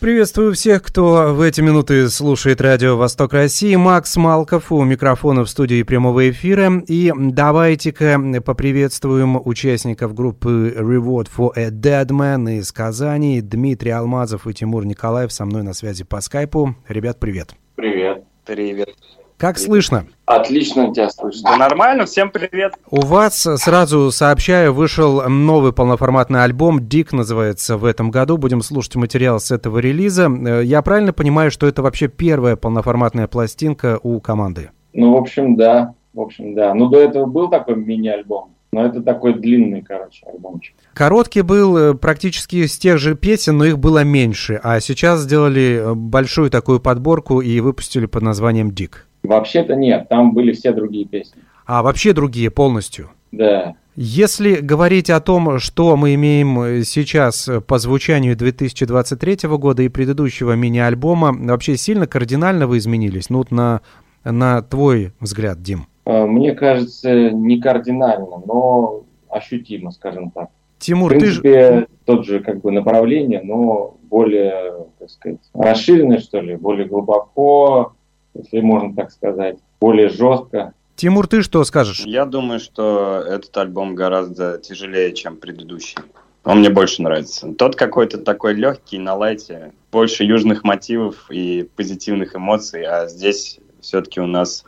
Приветствую всех, кто в эти минуты слушает радио «Восток России». Макс Малков у микрофона в студии прямого эфира. И давайте-ка поприветствуем участников группы Reward for a Dead Man из Казани. Дмитрий Алмазов и Тимур Николаев со мной на связи по скайпу. Ребят, привет. Привет. Привет. Как слышно? Отлично тебя слышно. Да нормально, всем привет. У вас, сразу сообщаю, вышел новый полноформатный альбом, «Дик» называется в этом году. Будем слушать материал с этого релиза. Я правильно понимаю, что это вообще первая полноформатная пластинка у команды? Ну, в общем, да. В общем, да. Ну, до этого был такой мини-альбом. Но это такой длинный, короче, альбомчик. Короткий был практически с тех же песен, но их было меньше. А сейчас сделали большую такую подборку и выпустили под названием «Дик». Вообще-то нет, там были все другие песни. А, вообще другие полностью? Да. Если говорить о том, что мы имеем сейчас по звучанию 2023 года и предыдущего мини-альбома, вообще сильно кардинально вы изменились? Ну, вот на, на твой взгляд, Дим. Мне кажется, не кардинально, но ощутимо, скажем так. Тимур, В принципе, ты же... тот же как бы направление, но более, так сказать, расширенное, что ли, более глубоко, если можно так сказать, более жестко. Тимур, ты что скажешь? Я думаю, что этот альбом гораздо тяжелее, чем предыдущий. Он мне больше нравится. Тот какой-то такой легкий, на лайте, больше южных мотивов и позитивных эмоций, а здесь все-таки у нас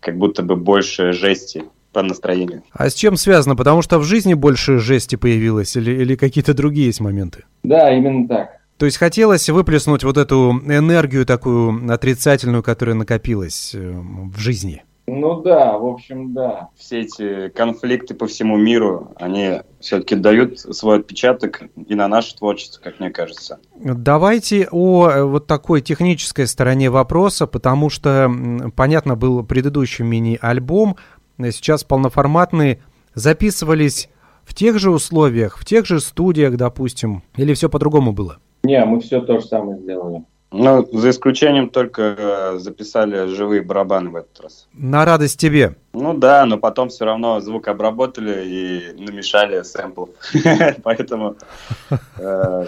как будто бы больше жести по настроению. А с чем связано? Потому что в жизни больше жести появилось или, или какие-то другие есть моменты? Да, именно так. То есть хотелось выплеснуть вот эту энергию такую отрицательную, которая накопилась э, в жизни? Ну да, в общем, да. Все эти конфликты по всему миру, они все-таки дают свой отпечаток и на наше творчество, как мне кажется. Давайте о э, вот такой технической стороне вопроса, потому что, понятно, был предыдущий мини-альбом, сейчас полноформатные, записывались в тех же условиях, в тех же студиях, допустим, или все по-другому было? Не, мы все то же самое сделали. Ну, за исключением только э, записали живые барабаны в этот раз. На радость тебе. Ну да, но потом все равно звук обработали и намешали сэмпл. Поэтому... э,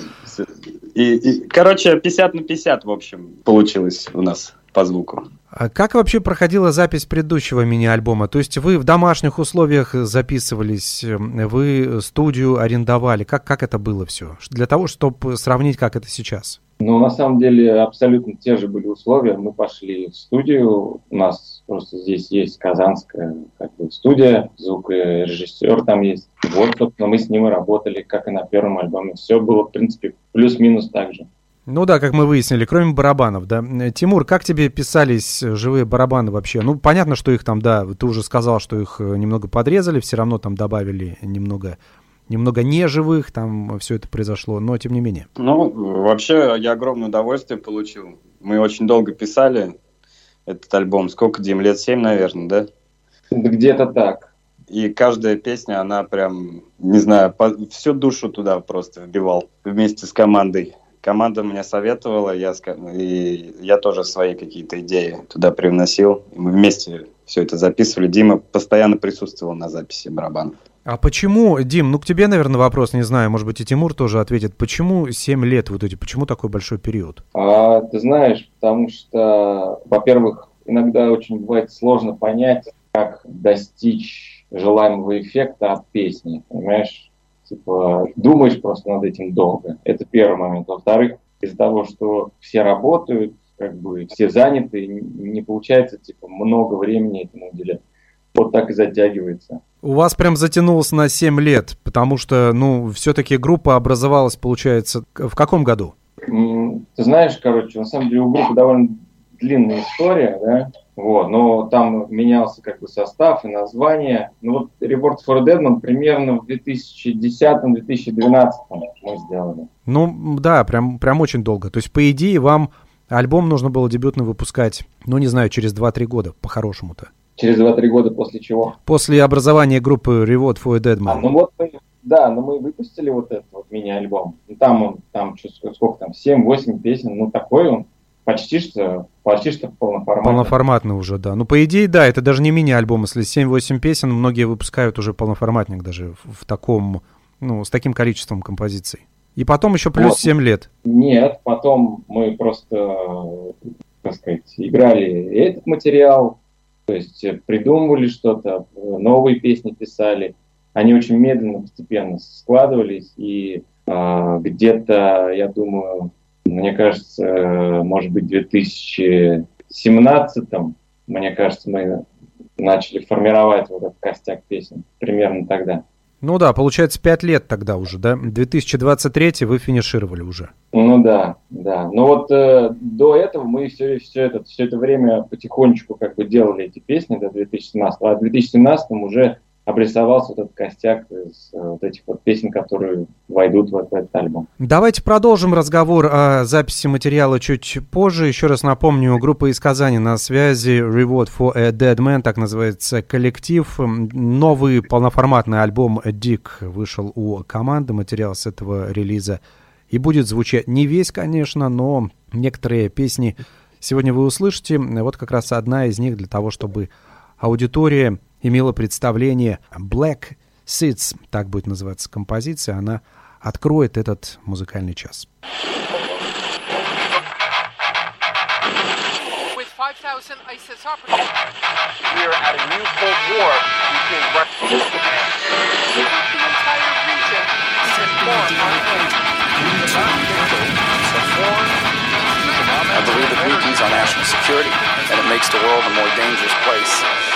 короче, 50 на 50, в общем, получилось у нас по звуку. А как вообще проходила запись предыдущего мини-альбома? То есть вы в домашних условиях записывались, вы студию арендовали. Как, как это было все? Для того, чтобы сравнить, как это сейчас. Ну, на самом деле, абсолютно те же были условия. Мы пошли в студию. У нас просто здесь есть казанская как бы, студия, звукорежиссер там есть. Вот, собственно, мы с ним и работали, как и на первом альбоме. Все было, в принципе, плюс-минус так же. Ну да, как мы выяснили, кроме барабанов, да. Тимур, как тебе писались живые барабаны вообще? Ну, понятно, что их там, да, ты уже сказал, что их немного подрезали, все равно там добавили немного немного неживых, там все это произошло, но тем не менее. Ну, вообще, я огромное удовольствие получил. Мы очень долго писали этот альбом. Сколько, Дим, лет семь, наверное, да? Где-то так. И каждая песня, она прям, не знаю, по, всю душу туда просто вбивал вместе с командой. Команда мне советовала, я, и я тоже свои какие-то идеи туда привносил. И мы вместе все это записывали. Дима постоянно присутствовал на записи барабанов. А почему, Дим, ну к тебе, наверное, вопрос, не знаю, может быть и Тимур тоже ответит, почему 7 лет вот эти, почему такой большой период? А, ты знаешь, потому что, во-первых, иногда очень бывает сложно понять, как достичь желаемого эффекта от песни, понимаешь? Типа, думаешь просто над этим долго. Это первый момент. Во-вторых, из-за того, что все работают, как бы все заняты, не получается, типа, много времени этому уделять. Вот так и затягивается. У вас прям затянулось на 7 лет, потому что, ну, все-таки группа образовалась, получается, в каком году? Ты знаешь, короче, на самом деле у группы довольно длинная история, да, Вот, но там менялся как бы состав и название. Ну вот Reward for Deadman примерно в 2010-2012 мы сделали. Ну да, прям, прям очень долго. То есть, по идее, вам альбом нужно было дебютно выпускать, ну не знаю, через 2-3 года, по-хорошему-то. Через 2-3 года после чего? После образования группы Reward for Deadman. А, ну вот мы, да, но мы выпустили вот этот вот мини-альбом. Ну, там он, там сколько там, 7-8 песен, ну такой он почти что, почти что полноформатный. Полноформатный уже, да. Ну, по идее, да, это даже не мини-альбом. Если 7-8 песен, многие выпускают уже полноформатник даже в, в таком, ну, с таким количеством композиций. И потом еще плюс вот. 7 лет. Нет, потом мы просто, так сказать, играли этот материал, то есть придумывали что-то, новые песни писали. Они очень медленно, постепенно складывались, и э, где-то, я думаю, мне кажется, может быть, в 2017, мне кажется, мы начали формировать вот этот костяк песен примерно тогда. Ну да, получается, пять лет тогда уже, да? 2023 вы финишировали уже. Ну да, да. Но вот э, до этого мы все, все, это, все это время потихонечку как бы делали эти песни до 2017, а в 2017 уже обрисовался этот костяк из э, вот этих вот песен, которые войдут в этот альбом. Давайте продолжим разговор о записи материала чуть позже. Еще раз напомню, группа из Казани на связи Reward for a Dead Man, так называется коллектив. Новый полноформатный альбом Dick вышел у команды, материал с этого релиза. И будет звучать не весь, конечно, но некоторые песни сегодня вы услышите. Вот как раз одна из них для того, чтобы аудитория имела представление Black Seeds, так будет называться композиция, она откроет этот музыкальный час. With 5,000 ISIS operatives, we are at a new Cold War between Russia and the entire region I believe it weakens our national security, and it makes the world a more dangerous place.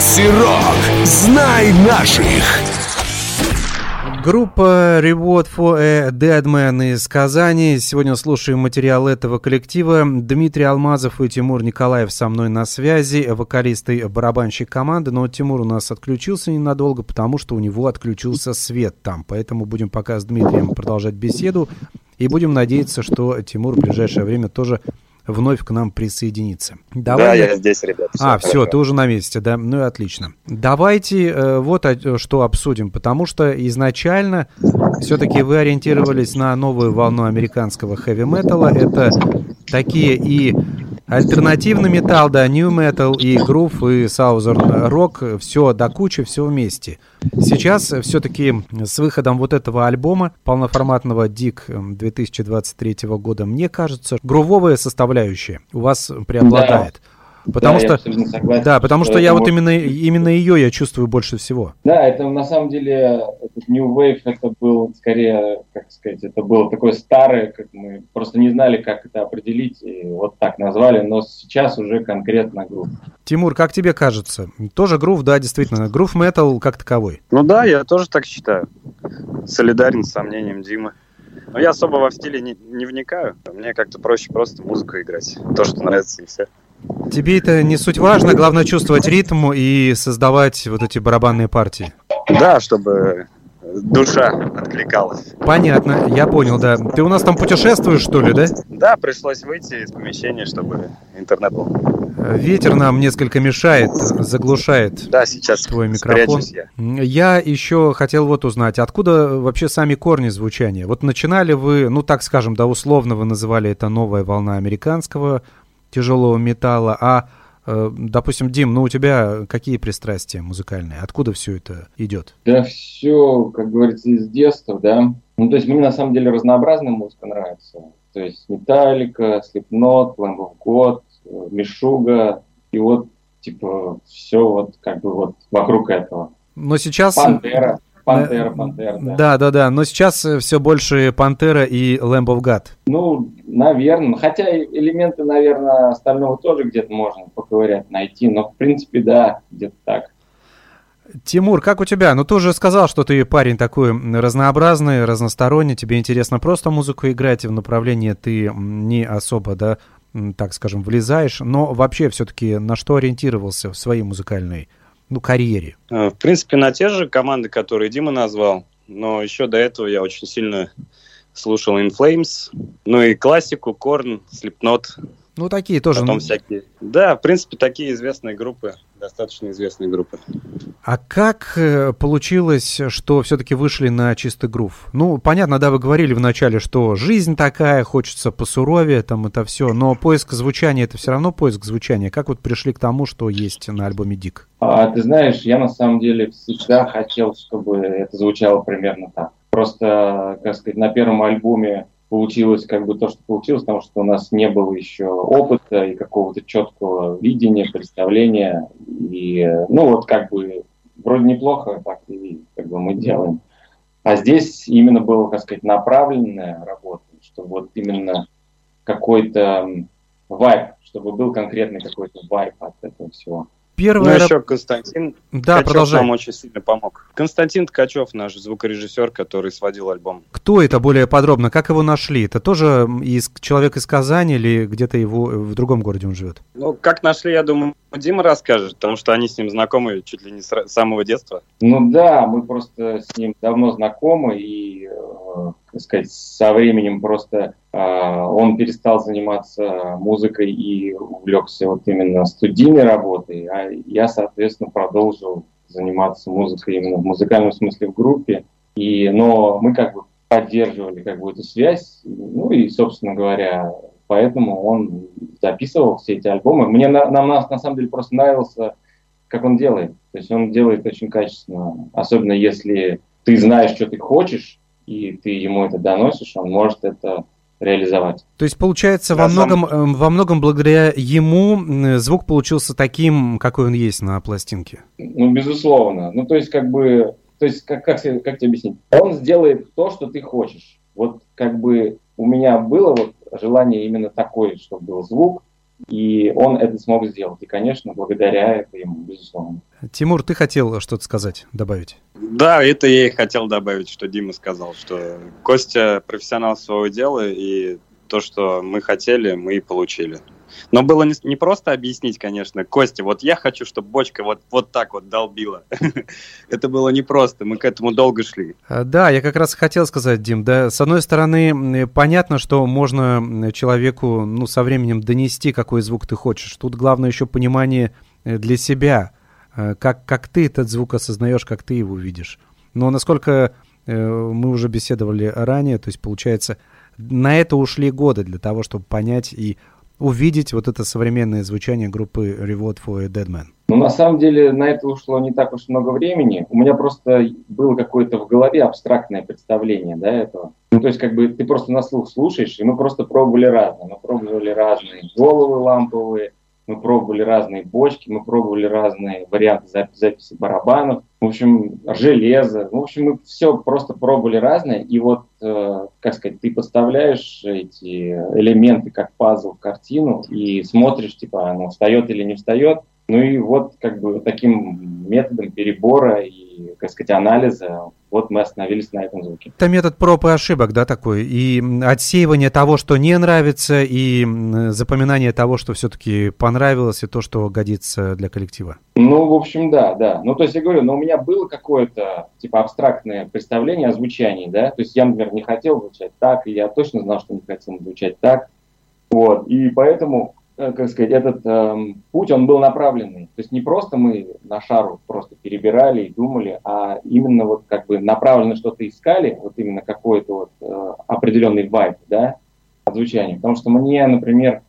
Макси Рок. Знай наших. Группа Reward for a Dead Man из Казани. Сегодня слушаем материал этого коллектива. Дмитрий Алмазов и Тимур Николаев со мной на связи, вокалист и барабанщик команды. Но Тимур у нас отключился ненадолго, потому что у него отключился свет там. Поэтому будем пока с Дмитрием продолжать беседу. И будем надеяться, что Тимур в ближайшее время тоже вновь к нам присоединиться. Давай... Да, я здесь, ребят. Все а, хорошо. все, ты уже на месте, да? Ну и отлично. Давайте э, вот о, что обсудим, потому что изначально все-таки вы ориентировались на новую волну американского хэви-металла. Это такие и Альтернативный металл, да, new metal и грув, и southern рок, все до кучи, все вместе. Сейчас все-таки с выходом вот этого альбома, полноформатного Дик 2023 года, мне кажется, грувовая составляющая у вас преобладает. Да. Потому да, что, я согласен, да, потому что, что я вот именно, именно ее я чувствую больше всего. Да, это на самом деле этот New Wave это был скорее, как сказать, это было такое старое, как мы просто не знали, как это определить, и вот так назвали, но сейчас уже конкретно грув. Тимур, как тебе кажется? Тоже грув, да, действительно, грув метал как таковой. Ну да, я тоже так считаю. Солидарен с сомнением Димы. Но я особо во в стиле не, не вникаю. Мне как-то проще просто музыку играть. То, что нравится, и все. Тебе это не суть важно, главное чувствовать ритм и создавать вот эти барабанные партии. Да, чтобы душа откликалась. Понятно, я понял, да. Ты у нас там путешествуешь, что ли, да? Да, пришлось выйти из помещения, чтобы интернет был. Ветер нам несколько мешает, заглушает да, сейчас твой микрофон. Я. я еще хотел вот узнать, откуда вообще сами корни звучания? Вот начинали вы, ну так скажем, да, условно вы называли это новая волна американского тяжелого металла, а э, Допустим, Дим, ну у тебя какие пристрастия музыкальные? Откуда все это идет? Да все, как говорится, из детства, да. Ну, то есть мне на самом деле разнообразная музыка нравится. То есть Металлика, Slipknot, Lamb of God, Мишуга. И вот, типа, все вот как бы вот вокруг этого. Но сейчас... Пантера. Пантера, Пантера, да. Да, да, да. Но сейчас э, все больше Пантера и Lamb of God. Ну, наверное. Хотя элементы, наверное, остального тоже где-то можно поковырять, найти. Но, в принципе, да, где-то так. Тимур, как у тебя? Ну, ты уже сказал, что ты парень такой разнообразный, разносторонний, тебе интересно просто музыку играть, и в направлении ты не особо, да, так скажем, влезаешь, но вообще все-таки на что ориентировался в своей музыкальной ну, карьере? А, в принципе, на те же команды, которые Дима назвал. Но еще до этого я очень сильно слушал In Flames, ну и классику, Корн, Slipknot. Ну, такие тоже. Потом всякие. Да, в принципе, такие известные группы, достаточно известные группы. А как э, получилось, что все-таки вышли на чистый грув? Ну, понятно, да, вы говорили вначале, что жизнь такая, хочется посуровее, там это все, но поиск звучания это все равно поиск звучания. Как вот пришли к тому, что есть на альбоме Дик? А, ты знаешь, я на самом деле всегда хотел, чтобы это звучало примерно так. Просто, как сказать, на первом альбоме получилось как бы то, что получилось, потому что у нас не было еще опыта и какого-то четкого видения, представления. И, ну, вот как бы вроде неплохо так и как бы мы делаем. А здесь именно было, как сказать, направленная работа, чтобы вот именно какой-то вайп, чтобы был конкретный какой-то вайп от этого всего. Первое... Ну, еще Константин да, Ткачев продолжай. нам очень сильно помог. Константин Ткачев, наш звукорежиссер, который сводил альбом. Кто это более подробно? Как его нашли? Это тоже из, человек из Казани или где-то его в другом городе он живет? Ну, как нашли, я думаю, Дима расскажет, потому что они с ним знакомы чуть ли не с самого детства. Ну да, мы просто с ним давно знакомы, и, э, так сказать, со временем просто э, он перестал заниматься музыкой и увлекся вот именно студийной работой, а я, соответственно, продолжил заниматься музыкой именно в музыкальном смысле в группе. И, но мы как бы поддерживали как бы эту связь, ну и, собственно говоря, поэтому он записывал все эти альбомы. Мне на, нам на, на самом деле просто нравился, как он делает. То есть он делает очень качественно, особенно если ты знаешь, что ты хочешь, и ты ему это доносишь, он может это реализовать. То есть, получается, во многом, сам... Э, во многом благодаря ему звук получился таким, какой он есть на пластинке? Ну, безусловно. Ну, то есть, как бы, то есть, как, как, как тебе объяснить? Он сделает то, что ты хочешь. Вот, как бы, у меня было вот желание именно такое, чтобы был звук, И он это смог сделать. И, конечно, благодаря это ему, безусловно. Тимур, ты хотел что-то сказать, добавить? Да, это я и хотел добавить, что Дима сказал, что Костя профессионал своего дела, и то, что мы хотели, мы и получили. Но было не, не просто объяснить, конечно, Костя, вот я хочу, чтобы бочка вот, вот так вот долбила. Это было непросто, мы к этому долго шли. А, да, я как раз хотел сказать, Дим, да, с одной стороны, понятно, что можно человеку, ну, со временем донести, какой звук ты хочешь. Тут главное еще понимание э, для себя, э, как, как ты этот звук осознаешь, как ты его видишь. Но насколько э, мы уже беседовали ранее, то есть, получается, на это ушли годы для того, чтобы понять и увидеть вот это современное звучание группы Reward for a Dead Man? Ну, на самом деле, на это ушло не так уж много времени. У меня просто было какое-то в голове абстрактное представление, да, этого. Ну, то есть, как бы, ты просто на слух слушаешь, и мы просто пробовали разное. Мы пробовали разные головы ламповые, мы пробовали разные бочки, мы пробовали разные варианты записи барабанов, в общем, железо, в общем, мы все просто пробовали разное, и вот, э, как сказать, ты поставляешь эти элементы как пазл в картину и смотришь, типа, оно встает или не встает, ну и вот как бы таким методом перебора и, как сказать, анализа вот мы остановились на этом звуке. Это метод проб и ошибок, да, такой? И отсеивание того, что не нравится, и запоминание того, что все-таки понравилось, и то, что годится для коллектива. Ну, в общем, да, да. Ну, то есть я говорю, но у меня было какое-то, типа, абстрактное представление о звучании, да. То есть я, например, не хотел звучать так, и я точно знал, что не хотел звучать так. Вот, и поэтому как сказать, этот э, путь, он был направленный. То есть не просто мы на шару просто перебирали и думали, а именно вот как бы направленно что-то искали, вот именно какой-то вот э, определенный вайб, да, от звучания. Потому что мне, например,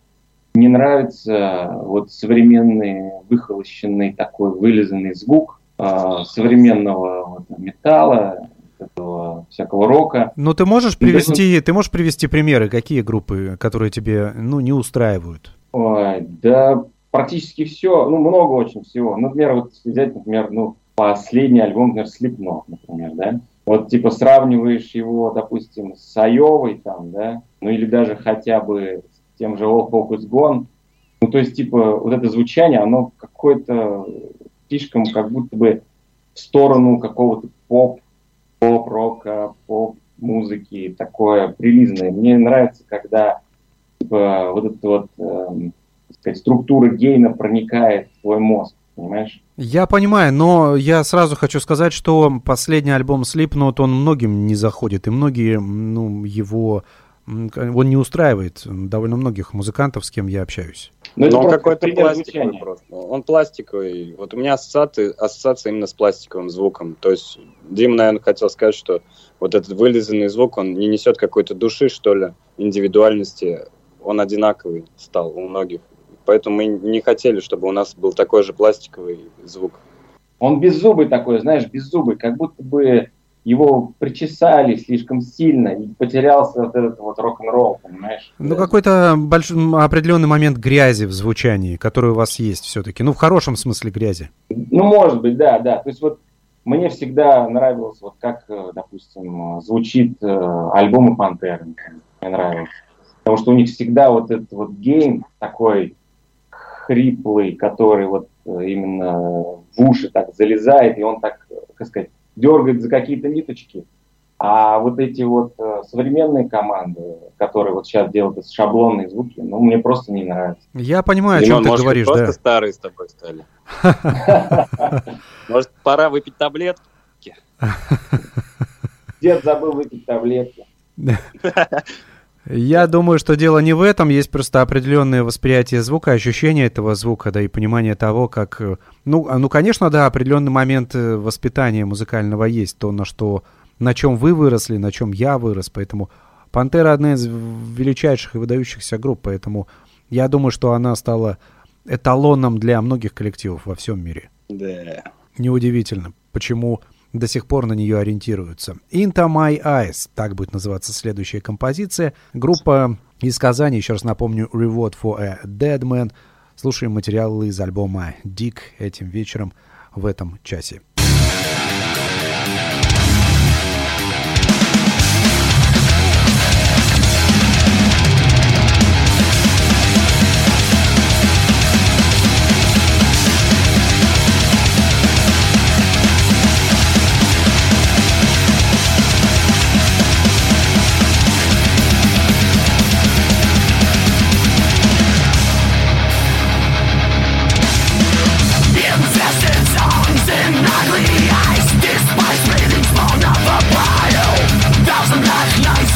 не нравится вот современный выхолощенный такой вылизанный звук э, современного вот, металла, этого всякого рока. Ну, ты можешь привести, ты можешь привести примеры, какие группы, которые тебе, ну, не устраивают? Ой, да, практически все, ну, много очень всего. Ну, например, вот взять, например, ну, последний альбом, например, Slipknot, например, да, вот, типа, сравниваешь его, допустим, с Айовой там, да, ну, или даже хотя бы с тем же All Focus Gone, ну, то есть, типа, вот это звучание, оно какое-то слишком как будто бы в сторону какого-то поп, поп-рока, поп-музыки, такое прилизное. Мне нравится, когда вот эта вот, э, сказать, структура гейна проникает в твой мозг, понимаешь? Я понимаю, но я сразу хочу сказать, что последний альбом Slipknot, он многим не заходит, и многие, ну, его, он не устраивает довольно многих музыкантов, с кем я общаюсь. Но, но он какой-то пластиковый просто. Он пластиковый. Вот у меня ассоциация, ассоциация именно с пластиковым звуком. То есть Дим, наверное, хотел сказать, что вот этот вылизанный звук, он не несет какой-то души, что ли, индивидуальности он одинаковый стал у многих. Поэтому мы не хотели, чтобы у нас был такой же пластиковый звук. Он беззубый такой, знаешь, беззубый, как будто бы его причесали слишком сильно, и потерялся вот этот вот рок-н-ролл, понимаешь? Ну, какой-то большой, определенный момент грязи в звучании, который у вас есть все-таки. Ну, в хорошем смысле грязи. Ну, может быть, да, да. То есть вот мне всегда нравилось, вот как, э, допустим, звучит э, альбомы Пантеры. Мне нравилось. Потому что у них всегда вот этот вот гейм такой хриплый, который вот э, именно в уши так залезает, и он так, как сказать, дергает за какие-то ниточки. А вот эти вот э, современные команды, которые вот сейчас делают шаблонные звуки, ну, мне просто не нравятся. Я понимаю, о чем ты может, говоришь, просто да. старые с тобой стали. Может, пора выпить таблетки? Дед забыл выпить таблетки. Я думаю, что дело не в этом, есть просто определенное восприятие звука, ощущение этого звука, да и понимание того, как... Э, ну, а, ну конечно, да, определенный момент э, воспитания музыкального есть, то, на что... На чем вы выросли, на чем я вырос, поэтому... Пантера одна из величайших и выдающихся групп, поэтому я думаю, что она стала эталоном для многих коллективов во всем мире. Да. Неудивительно, почему до сих пор на нее ориентируются. Into My Eyes, так будет называться следующая композиция. Группа из Казани, еще раз напомню, Reward for a Dead Man. Слушаем материалы из альбома Dick этим вечером в этом часе.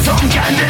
Something can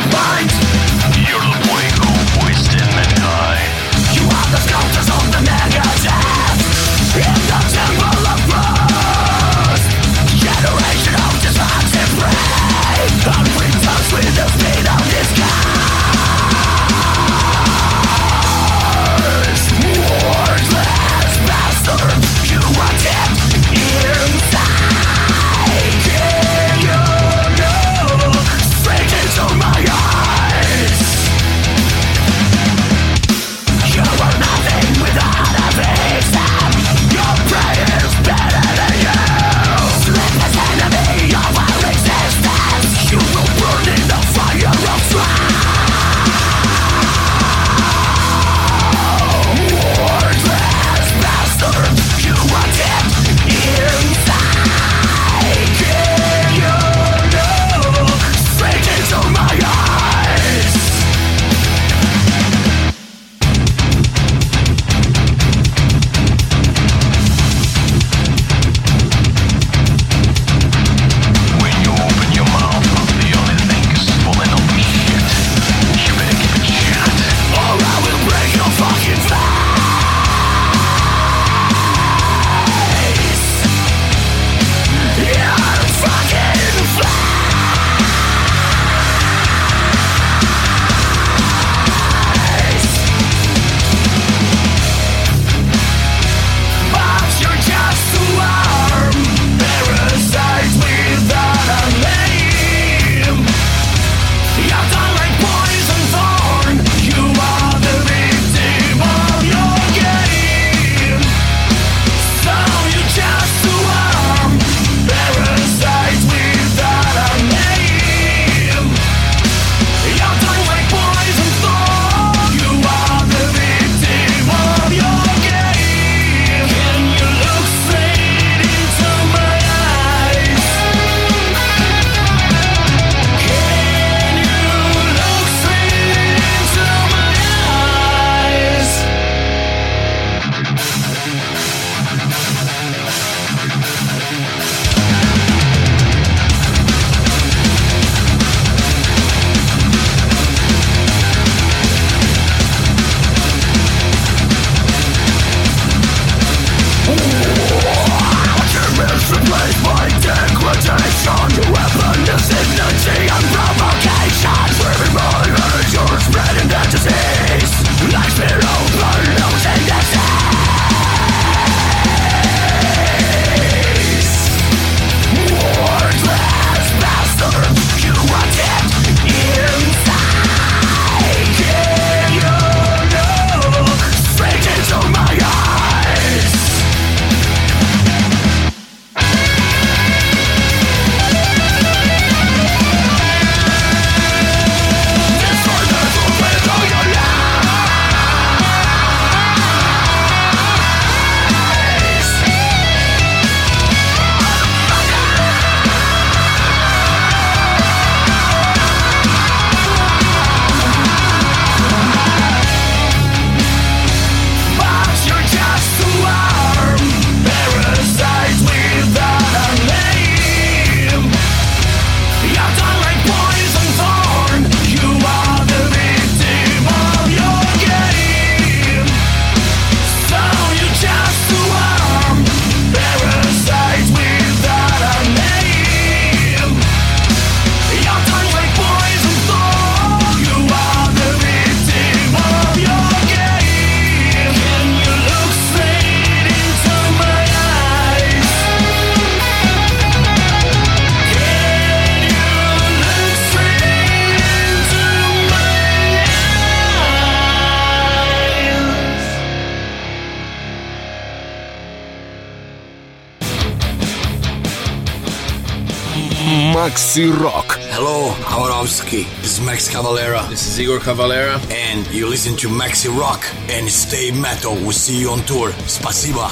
Макси Рок. Hello, Хабаровский. This is Max Cavalera. This is Igor Cavalera. And you listen to Maxi Rock and Stay Metal. We'll see you on tour. Спасибо.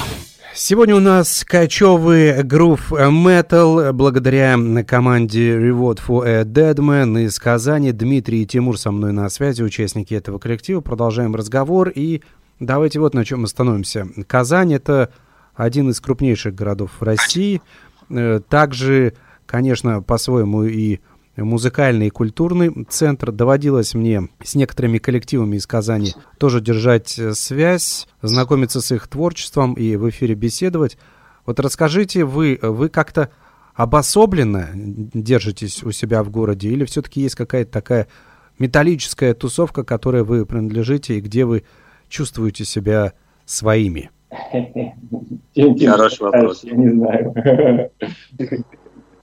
Сегодня у нас качевый грув метал благодаря команде Reward for a Dead Man из Казани. Дмитрий и Тимур со мной на связи, участники этого коллектива. Продолжаем разговор и давайте вот на чем остановимся. Казань — это один из крупнейших городов России. Э, также конечно, по-своему и музыкальный и культурный центр. Доводилось мне с некоторыми коллективами из Казани тоже держать э, связь, знакомиться с их творчеством и в эфире беседовать. Вот расскажите, вы, вы как-то обособленно держитесь у себя в городе или все-таки есть какая-то такая металлическая тусовка, которой вы принадлежите и где вы чувствуете себя своими? Хороший вопрос. Я не знаю.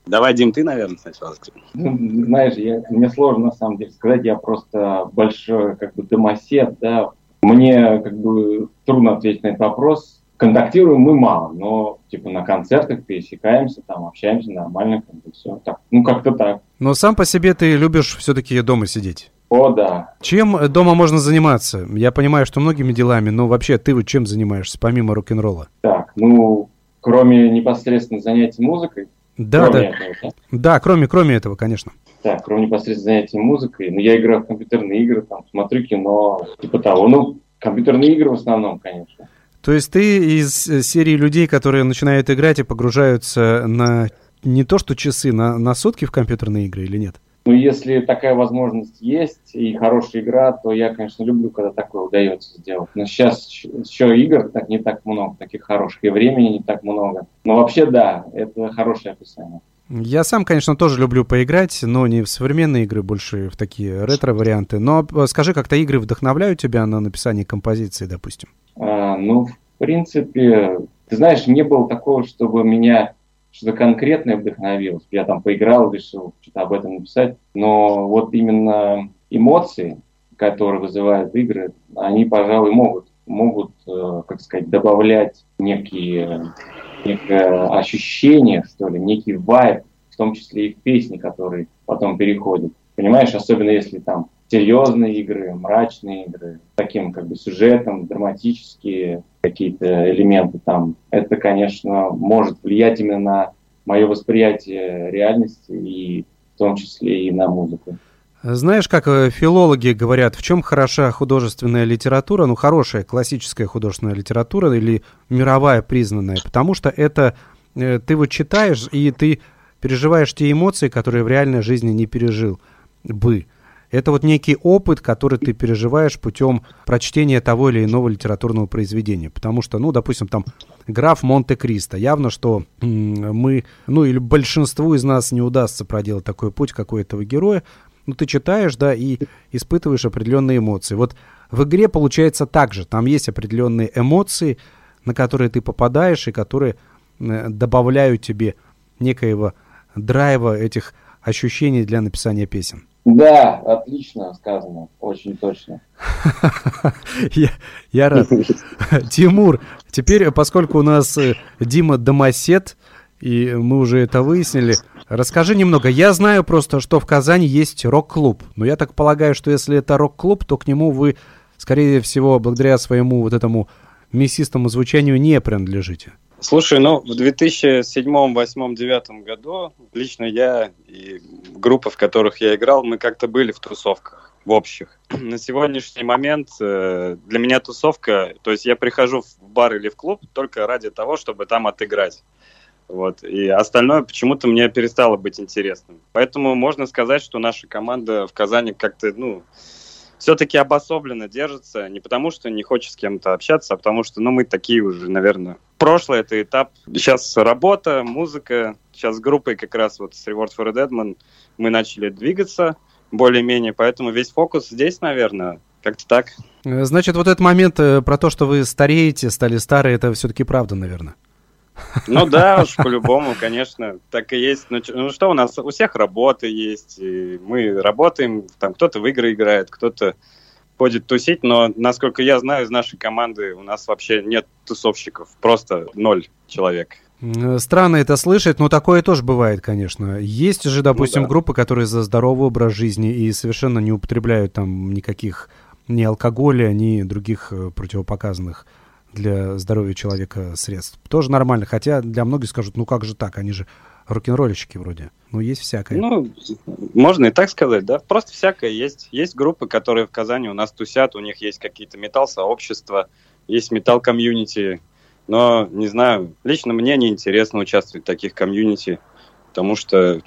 Давай, Дим, ты, наверное, сначала. Ну, знаешь, я, мне сложно на самом деле сказать, я просто большой как бы домосед, да. Мне как бы трудно ответить на этот вопрос. Контактируем мы мало, но типа на концертах пересекаемся, там общаемся нормально, как бы все так. Ну как-то так. Но сам по себе ты любишь все-таки дома сидеть. О, да. Чем дома можно заниматься? Я понимаю, что многими делами, но вообще ты вот чем занимаешься, помимо рок-н-ролла? Так, ну, кроме непосредственно занятий музыкой, да, кроме да. Этого, да? Да, кроме, кроме этого, конечно. Так, кроме непосредственно занятий музыкой, ну, я играю в компьютерные игры, там, смотрю кино, типа того. Ну, компьютерные игры в основном, конечно. То есть ты из э, серии людей, которые начинают играть и погружаются на не то что часы, на, на сутки в компьютерные игры или нет? Ну, если такая возможность есть и хорошая игра, то я, конечно, люблю, когда такое удается сделать. Но сейчас еще игр так не так много, таких хороших, и времени не так много. Но вообще, да, это хорошее описание. Я сам, конечно, тоже люблю поиграть, но не в современные игры, больше в такие ретро-варианты. Но э, скажи, как-то игры вдохновляют тебя на написание композиции, допустим? А, ну, в принципе, ты знаешь, не было такого, чтобы меня что-то конкретное вдохновилось. Я там поиграл, решил что-то об этом написать. Но вот именно эмоции, которые вызывают игры, они, пожалуй, могут, могут э, как сказать, добавлять некие, некое ощущение, что ли, некий вайб, в том числе и в песни, которые потом переходят. Понимаешь, особенно если там серьезные игры, мрачные игры, таким как бы сюжетом, драматические какие-то элементы там. Это, конечно, может влиять именно на мое восприятие реальности и в том числе и на музыку. Знаешь, как э, филологи говорят, в чем хороша художественная литература, ну, хорошая классическая художественная литература или мировая признанная, потому что это э, ты вот читаешь, и ты переживаешь те эмоции, которые в реальной жизни не пережил бы. Это вот некий опыт, который ты переживаешь путем прочтения того или иного литературного произведения. Потому что, ну, допустим, там граф Монте-Кристо. Явно, что мы, ну, или большинству из нас не удастся проделать такой путь, как у этого героя. Ну, ты читаешь, да, и испытываешь определенные эмоции. Вот в игре получается так же. Там есть определенные эмоции, на которые ты попадаешь, и которые э, добавляют тебе некоего драйва этих ощущений для написания песен. Да, отлично сказано, очень точно. я, я рад. Тимур, теперь, поскольку у нас э, Дима домосед, и мы уже это выяснили, расскажи немного. Я знаю просто, что в Казани есть рок-клуб, но я так полагаю, что если это рок-клуб, то к нему вы, скорее всего, благодаря своему вот этому мясистому звучанию не принадлежите. Слушай, ну, в 2007, 2008, 2009 году лично я и группы, в которых я играл, мы как-то были в тусовках, в общих. На сегодняшний момент э, для меня тусовка, то есть я прихожу в бар или в клуб только ради того, чтобы там отыграть. Вот. И остальное почему-то мне перестало быть интересным. Поэтому можно сказать, что наша команда в Казани как-то, ну, все-таки обособленно держится, не потому что не хочет с кем-то общаться, а потому что, ну, мы такие уже, наверное. Прошлое это этап. Сейчас работа, музыка. Сейчас с группой как раз вот с Reward for Deadman мы начали двигаться более-менее, поэтому весь фокус здесь, наверное, как-то так. Значит, вот этот момент э, про то, что вы стареете, стали старые, это все-таки правда, наверное. Ну да, уж по-любому, конечно, так и есть. Ну, ну что, у нас у всех работы есть, и мы работаем, там кто-то в игры играет, кто-то ходит тусить, но, насколько я знаю, из нашей команды у нас вообще нет тусовщиков, просто ноль человек. Странно это слышать, но такое тоже бывает, конечно. Есть же, допустим, ну, да. группы, которые за здоровый образ жизни и совершенно не употребляют там никаких ни алкоголя, ни других э, противопоказанных для здоровья человека средств. Тоже нормально, хотя для многих скажут, ну как же так, они же рок-н-ролльщики вроде. Ну, есть всякое. Ну, можно и так сказать, да. Просто всякое есть. Есть группы, которые в Казани у нас тусят, у них есть какие-то металл-сообщества, есть металл-комьюнити. Но, не знаю, лично мне не интересно участвовать в таких комьюнити, потому что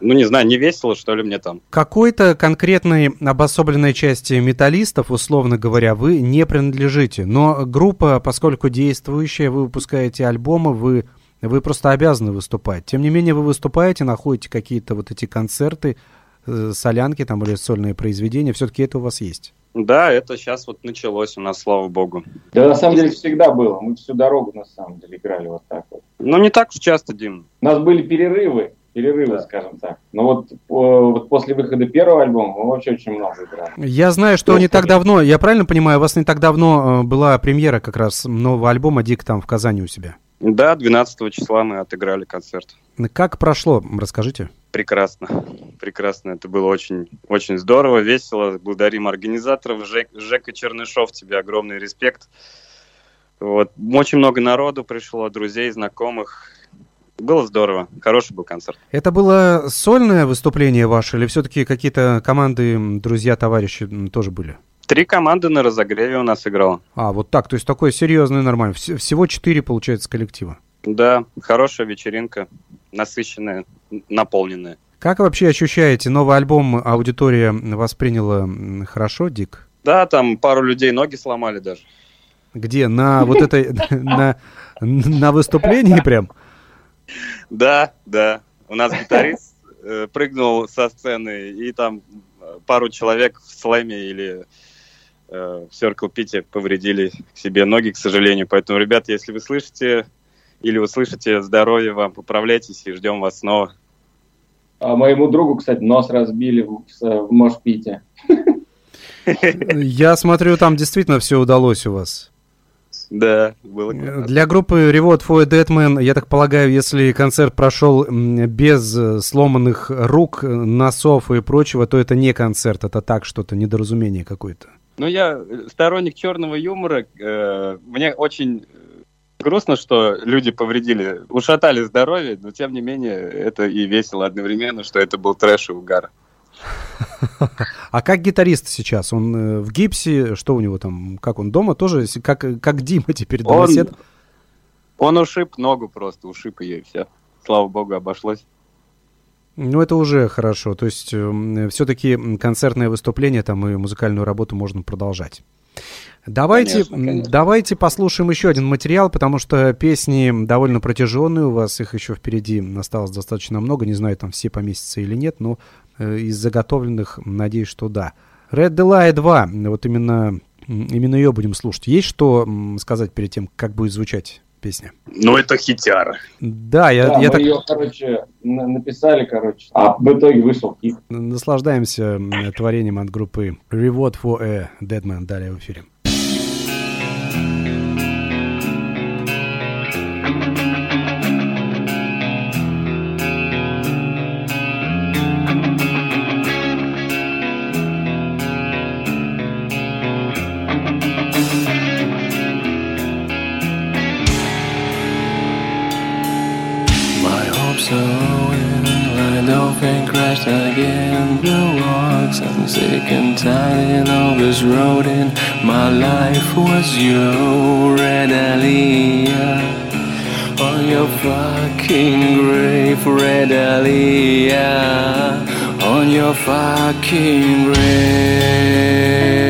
ну, не знаю, не весело, что ли, мне там. Какой-то конкретной обособленной части металлистов, условно говоря, вы не принадлежите. Но группа, поскольку действующая, вы выпускаете альбомы, вы, вы просто обязаны выступать. Тем не менее, вы выступаете, находите какие-то вот эти концерты, э, солянки там или сольные произведения. Все-таки это у вас есть. Да, это сейчас вот началось у нас, слава богу. Да, на самом деле всегда было. Мы всю дорогу, на самом деле, играли вот так вот. Ну, не так уж часто, Дим. У нас были перерывы, перерывы, да. скажем так. Но вот, вот после выхода первого альбома мы вообще очень много играли. Я знаю, что не так давно, я правильно понимаю, у вас не так давно э, была премьера как раз нового альбома «Дик» там в Казани у себя? Да, 12 числа мы отыграли концерт. Как прошло? Расскажите. Прекрасно. Прекрасно. Это было очень, очень здорово, весело. Благодарим организаторов. Жек, Жека Чернышов, тебе огромный респект. Вот. Очень много народу пришло, друзей, знакомых. Было здорово. Хороший был концерт. Это было сольное выступление ваше или все-таки какие-то команды, друзья, товарищи тоже были? Три команды на разогреве у нас играло. А, вот так, то есть такое серьезное, нормально. Всего четыре, получается, коллектива. Да, хорошая вечеринка, насыщенная, наполненная. Как вообще ощущаете, новый альбом аудитория восприняла хорошо, Дик? Да, там пару людей ноги сломали даже. Где? На вот этой, на, на выступлении прям? Да, да. У нас гитарист э, прыгнул со сцены, и там э, пару человек в слэме или э, в Circle Pit повредили себе ноги, к сожалению. Поэтому, ребят, если вы слышите или вы слышите здоровья вам, поправляйтесь и ждем вас снова. А моему другу, кстати, нос разбили в, в Мошпите. Я смотрю, там действительно все удалось у вас. Да, было классно. Для группы Reward for a Deadman, я так полагаю, если концерт прошел без э, сломанных рук, носов и прочего, то это не концерт, это так что-то, недоразумение какое-то. Ну, я сторонник черного юмора. Э, мне очень грустно, что люди повредили, ушатали здоровье, но тем не менее это и весело одновременно, что это был трэш и угар. А как гитарист сейчас? Он э, в гипсе? Что у него там? Как он дома тоже? Как, как Дима теперь домосед? Он, он ушиб ногу просто, ушиб ее и все. Слава богу, обошлось. Ну, это уже хорошо. То есть все-таки концертное выступление там и музыкальную работу можно продолжать. Давайте, конечно, конечно. давайте послушаем еще один материал, потому что песни довольно протяженные у вас, их еще впереди осталось достаточно много, не знаю, там все поместятся или нет, но из заготовленных, надеюсь, что да. Red Delay 2, вот именно, именно ее будем слушать. Есть что сказать перед тем, как будет звучать песня? Ну, это хитяра. Да, я, да, я мы так... ее, короче, написали, короче, а в итоге вышел хит. Наслаждаемся творением от группы Reward for a Dead Man далее в эфире. This road, my life was your red. On your fucking grave, red Aliyah. On your fucking grave.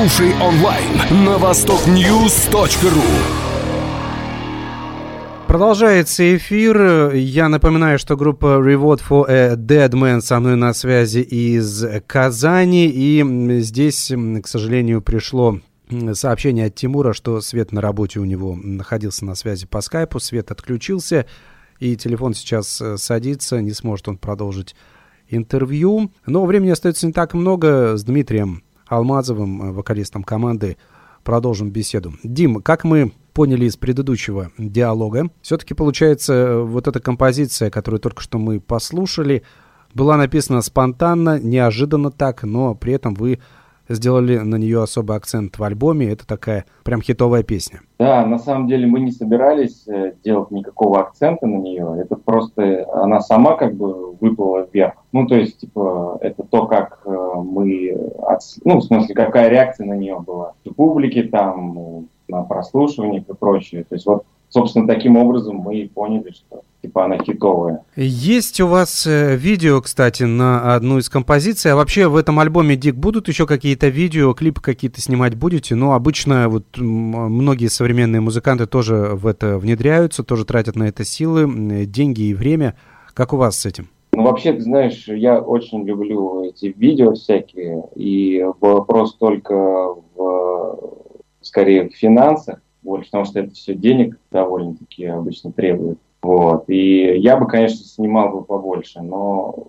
Слушай онлайн на востокньюз.ру. Продолжается эфир. Я напоминаю, что группа Reward for a Dead Man со мной на связи из Казани. И здесь, к сожалению, пришло сообщение от Тимура, что Свет на работе у него находился на связи по скайпу. Свет отключился, и телефон сейчас э, садится. Не сможет он продолжить интервью. Но времени остается не так много. С Дмитрием Алмазовым, э, вокалистом команды, продолжим беседу. Дим, как мы поняли из предыдущего диалога, все-таки получается э, вот эта композиция, которую только что мы послушали, была написана спонтанно, неожиданно так, но при этом вы сделали на нее особый акцент в альбоме. Это такая прям хитовая песня. Да, на самом деле мы не собирались э, делать никакого акцента на нее. Это просто она сама как бы выплыла вверх. Ну, то есть, типа, это то, как э, мы... Ну, в смысле, какая реакция на нее была. У публики там, на прослушиваниях и прочее. То есть, вот собственно, таким образом мы и поняли, что типа она хитовая. Есть у вас э, видео, кстати, на одну из композиций. А вообще в этом альбоме Дик будут еще какие-то видео, клипы какие-то снимать будете? Ну, обычно вот многие современные музыканты тоже в это внедряются, тоже тратят на это силы, деньги и время. Как у вас с этим? Ну, вообще, ты знаешь, я очень люблю эти видео всякие, и вопрос только в, скорее, в финансах больше, потому что это все денег довольно-таки обычно требует. Вот. И я бы, конечно, снимал бы побольше, но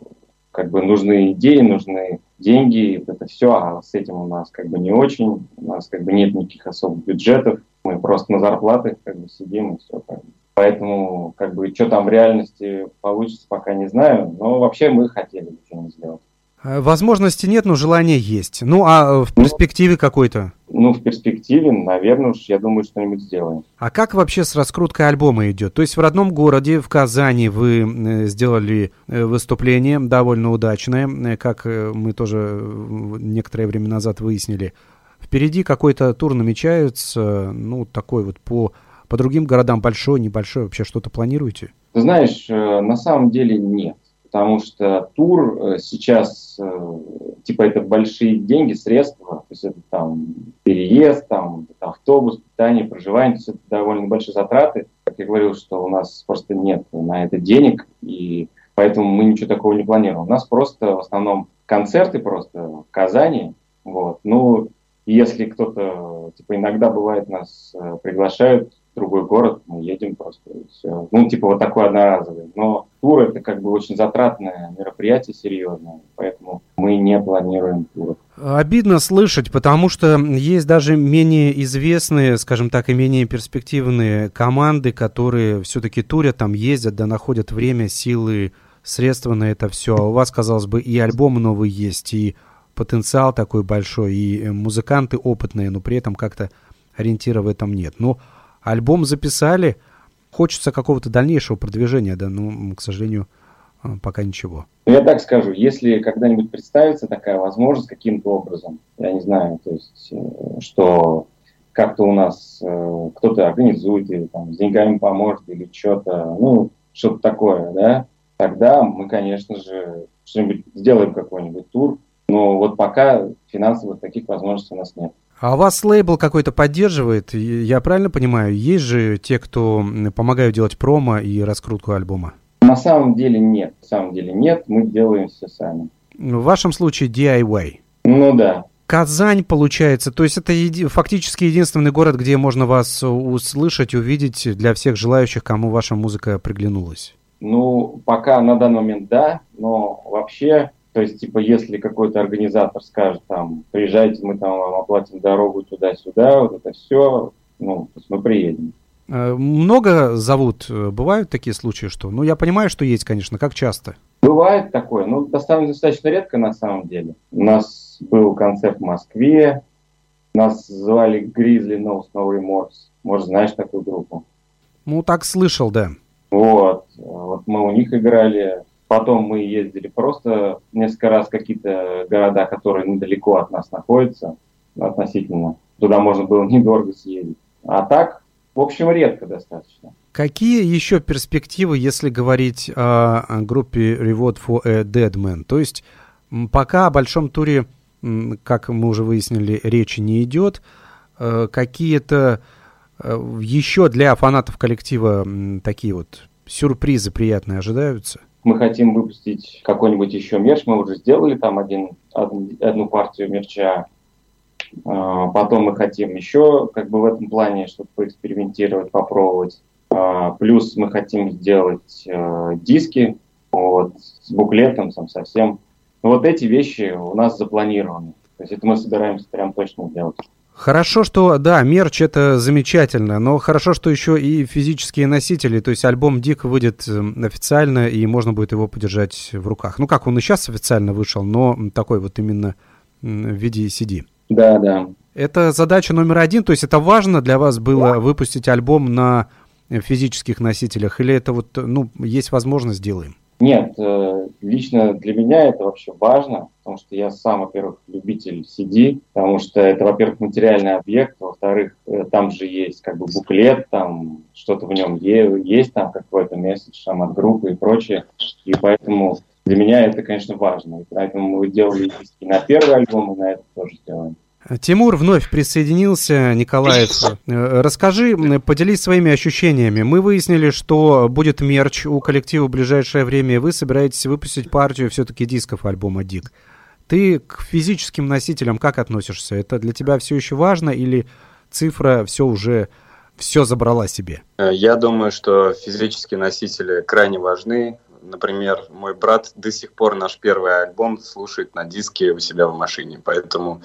как бы нужны идеи, нужны деньги, это все, а с этим у нас как бы не очень, у нас как бы нет никаких особых бюджетов, мы просто на зарплаты как бы сидим и все. Как бы. Поэтому как бы что там в реальности получится, пока не знаю, но вообще мы хотели бы что-нибудь сделать. Э, возможности нет, но желание есть. Ну, а в перспективе какой-то? Ну, в перспективе, наверное, уж я думаю, что-нибудь сделаем. А как вообще с раскруткой альбома идет? То есть в родном городе, в Казани, вы э, сделали э, выступление довольно удачное, как мы тоже некоторое время назад выяснили. Впереди какой-то тур намечается, ну, такой вот по, по другим городам, большой, небольшой, вообще что-то планируете? Ты знаешь, на самом деле нет потому что тур э, сейчас, э, типа, это большие деньги, средства, то есть это там переезд, там автобус, питание, проживание, то есть это довольно большие затраты. Как я говорил, что у нас просто нет на это денег, и поэтому мы ничего такого не планируем. У нас просто в основном концерты просто в Казани, вот. Ну, если кто-то, типа, иногда бывает нас э, приглашают другой город, мы едем просто, все. Ну, типа вот такой одноразовый. Но тур это как бы очень затратное мероприятие, серьезное, поэтому мы не планируем тур. Обидно слышать, потому что есть даже менее известные, скажем так, и менее перспективные команды, которые все-таки турят, там ездят, да находят время, силы, средства на это все. А у вас, казалось бы, и альбом новый есть, и потенциал такой большой, и музыканты опытные, но при этом как-то ориентира в этом нет. Но альбом записали, хочется какого-то дальнейшего продвижения, да, ну, к сожалению, а, пока ничего. Я так скажу, если когда-нибудь представится такая возможность каким-то образом, я не знаю, то есть, э, что как-то у нас э, кто-то организует или там с деньгами поможет или что-то, ну, что-то такое, да, тогда мы, конечно же, что-нибудь сделаем какой-нибудь тур, но вот пока финансовых таких возможностей у нас нет. А у вас лейбл какой-то поддерживает? Я правильно понимаю? Есть же те, кто помогают делать промо и раскрутку альбома? На самом деле нет. На самом деле нет. Мы делаем все сами. В вашем случае DIY? Ну да. Казань, получается, то есть это еди, фактически единственный город, где можно вас услышать, увидеть для всех желающих, кому ваша музыка приглянулась? Ну, пока на данный момент да, но вообще то есть, типа, если какой-то организатор скажет, там, приезжайте, мы там вам оплатим дорогу туда-сюда, вот это все, ну, то есть мы приедем. Э, много зовут? Э, бывают такие случаи, что... Ну, я понимаю, что есть, конечно. Как часто? Бывает такое. Ну, достаточно, достаточно редко, на самом деле. У нас был концерт в Москве. Нас звали Гризли Ноус Новый Морс. Может, знаешь такую группу? Ну, так слышал, да. Вот. Вот мы у них играли. Потом мы ездили просто несколько раз в какие-то города, которые недалеко от нас находятся относительно. Туда можно было недорого съездить. А так, в общем, редко достаточно. Какие еще перспективы, если говорить о группе Reward for a Dead Man? То есть пока о большом туре как мы уже выяснили, речи не идет. Э, какие-то э, еще для фанатов коллектива такие вот сюрпризы приятные ожидаются? Мы хотим выпустить какой-нибудь еще мерч. Мы уже сделали там один, одну партию мерча. А, потом мы хотим еще как бы в этом плане что-то поэкспериментировать, попробовать. А, плюс мы хотим сделать э, диски вот, с буклетом, сам совсем. Вот эти вещи у нас запланированы. То есть это мы собираемся прям точно делать. Хорошо, что, да, мерч это замечательно, но хорошо, что еще и физические носители, то есть альбом Дик выйдет эм, официально, и можно будет его подержать в руках. Ну как, он и сейчас официально вышел, но такой вот именно в виде CD. Да, да. Это задача номер один, то есть это важно для вас было выпустить альбом на физических носителях, или это вот, ну, есть возможность, сделаем? Нет, э, лично для меня это вообще важно, потому что я сам, во-первых, любитель CD, потому что это, во-первых, материальный объект, во-вторых, э, там же есть как бы буклет, там что-то в нем есть, там какой-то месседж там, от группы и прочее, и поэтому для меня это, конечно, важно. И поэтому мы делали диски на первый альбом, и на это тоже сделаем. Тимур вновь присоединился, Николаев. Э, расскажи, поделись своими ощущениями. Мы выяснили, что будет мерч у коллектива в ближайшее время, вы собираетесь выпустить партию все-таки дисков альбома «Дик». Ты к физическим носителям как относишься? Это для тебя все еще важно или цифра все уже все забрала себе? Э, я думаю, что физические носители крайне важны. Например, мой брат до сих пор наш первый альбом слушает на диске у себя в машине, поэтому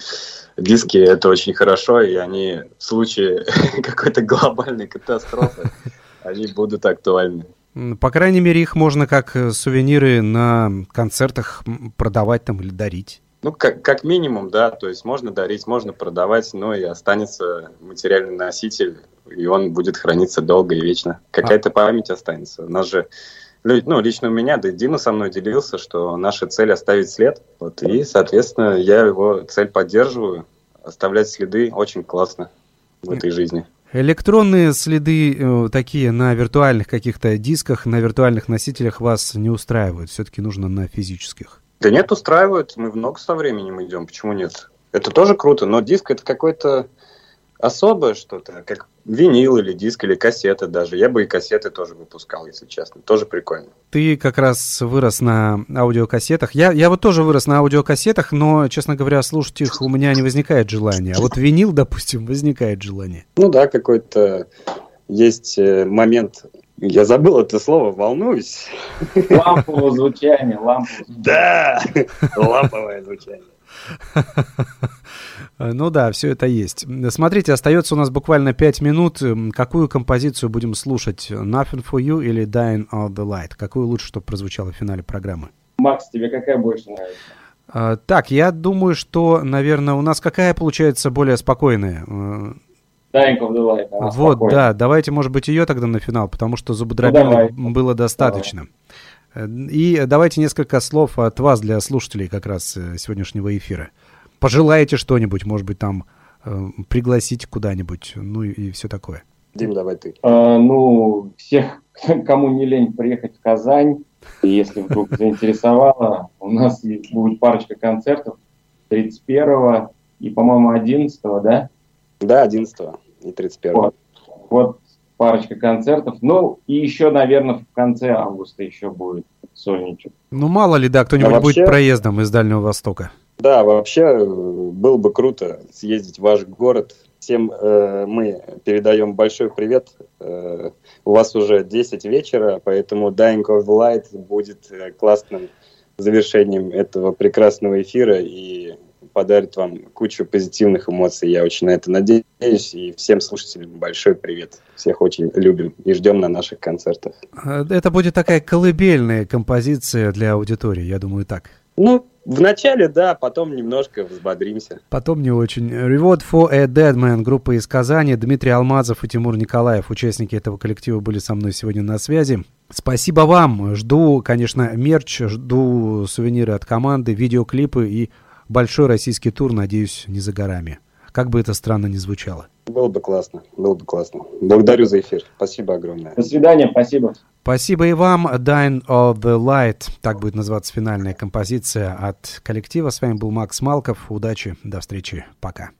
диски это очень хорошо, и они в случае какой-то глобальной катастрофы, они будут актуальны. По крайней мере, их можно как э, сувениры на концертах продавать там или дарить. Ну, как, как минимум, да, то есть можно дарить, можно продавать, но и останется материальный носитель, и он будет храниться долго и вечно. Какая-то а... память останется. У нас же ну, лично у меня, да и Дима со мной делился, что наша цель оставить след. Вот, и, соответственно, я его цель поддерживаю. Оставлять следы очень классно в этой жизни. Электронные следы э, такие на виртуальных каких-то дисках, на виртуальных носителях вас не устраивают? Все-таки нужно на физических? Да нет, устраивают. Мы в ногу со временем идем. Почему нет? Это тоже круто, но диск это какой-то особое что-то, как винил или диск, или кассеты даже. Я бы и кассеты тоже выпускал, если честно. Тоже прикольно. Ты как раз вырос на аудиокассетах. Я, я вот тоже вырос на аудиокассетах, но, честно говоря, слушать их у меня не возникает желания. А вот винил, допустим, возникает желание. Ну да, какой-то есть э, момент я забыл это слово, волнуюсь. Ламповое звучание, ламповое. Да, ламповое звучание. Ну да, все это есть. Смотрите, остается у нас буквально 5 минут. Какую композицию будем слушать? Nothing for You или Dying of the Light? Какую лучше, чтобы прозвучало в финале программы? Макс, тебе какая больше нравится? А, так, я думаю, что, наверное, у нас какая получается более спокойная? Dying of the Light. Вот, спокойная. да, давайте, может быть, ее тогда на финал, потому что зубодробины ну, было достаточно. Давай. И давайте несколько слов от вас для слушателей как раз э, сегодняшнего эфира пожелаете что-нибудь, может быть, там э, пригласить куда-нибудь, ну и, и все такое. Дим, давай ты. А, ну, всех, кому не лень приехать в Казань, если вдруг заинтересовало, у нас будет парочка концертов 31 и, по-моему, 11, да? Да, 11 и 31. Вот, вот парочка концертов. Ну, и еще, наверное, в конце августа еще будет сольничек. Ну, мало ли, да, кто-нибудь а вообще... будет проездом из Дальнего Востока. Да, вообще э, было бы круто съездить в ваш город. Всем э, мы передаем большой привет. Э, у вас уже 10 вечера, поэтому Dying of Light будет э, классным завершением этого прекрасного эфира и подарит вам кучу позитивных эмоций. Я очень на это надеюсь. И всем слушателям большой привет. Всех очень любим и ждем на наших концертах. Э, это будет такая колыбельная композиция для аудитории, я думаю, так. Ну, Вначале, да, потом немножко взбодримся. Потом не очень. Reward for a Dead Man, группа из Казани. Дмитрий Алмазов и Тимур Николаев, участники этого коллектива, были со мной сегодня на связи. Спасибо вам. Жду, конечно, мерч, жду сувениры от команды, видеоклипы и большой российский тур, надеюсь, не за горами. Как бы это странно ни звучало. Было бы классно, было бы классно. Благодарю за эфир. Спасибо огромное. До свидания, спасибо. Спасибо и вам. Dine of the Light. Так будет называться финальная композиция от коллектива. С вами был Макс Малков. Удачи. До встречи. Пока.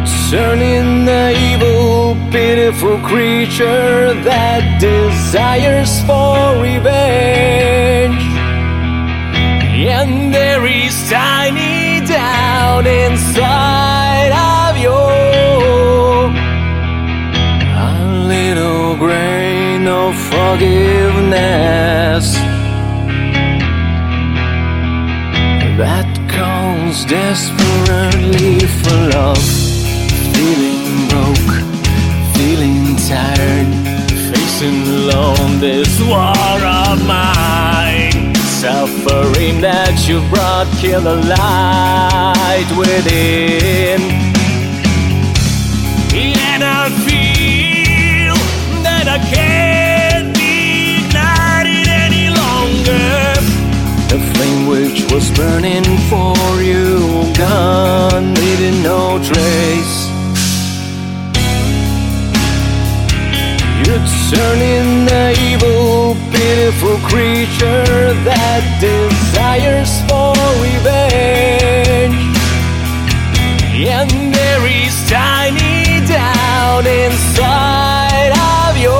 You turn in the evil, pitiful creature that desires for revenge. And there is tiny down inside of you a little grain of forgiveness. that calls desperately for love. This war of mine. Suffering that you brought, kill the light within. And I feel that I can't be ignited any longer. The flame which was burning for you, gone, leaving no trace. You turn in the evil, pitiful creature that desires for revenge. And there is tiny down inside of you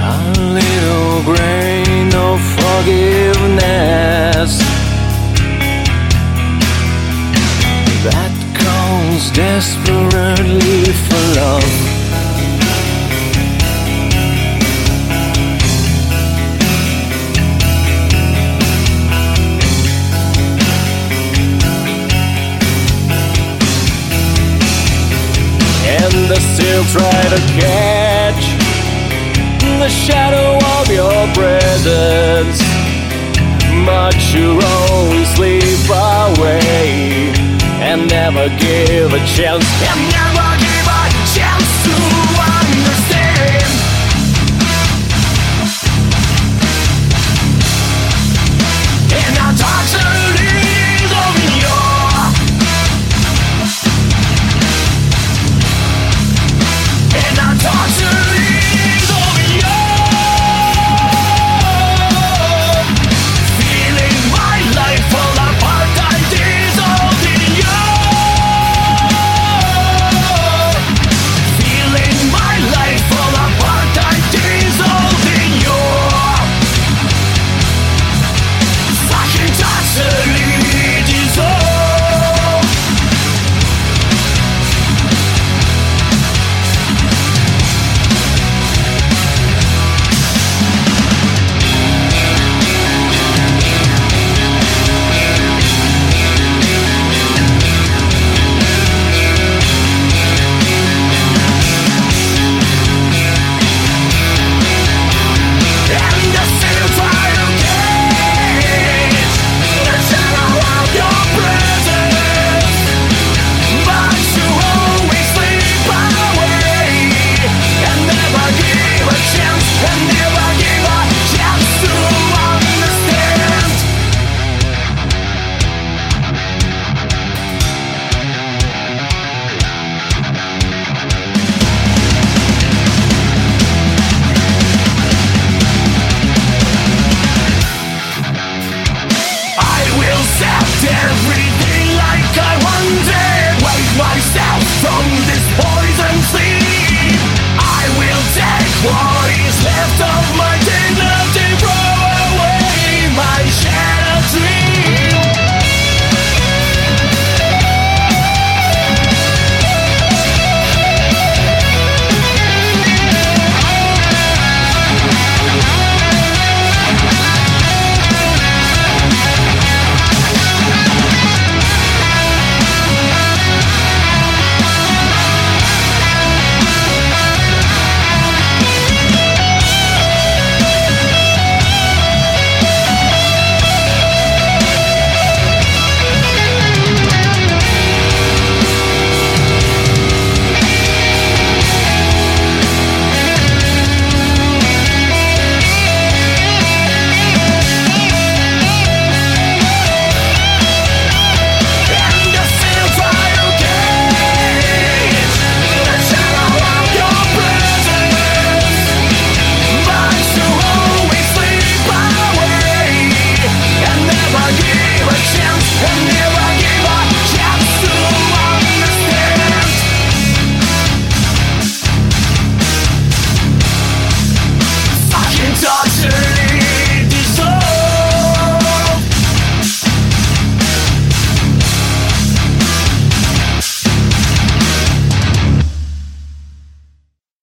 a little grain of forgiveness that calls desperately Still try to catch the shadow of your presence. But you always slip away and never give a chance.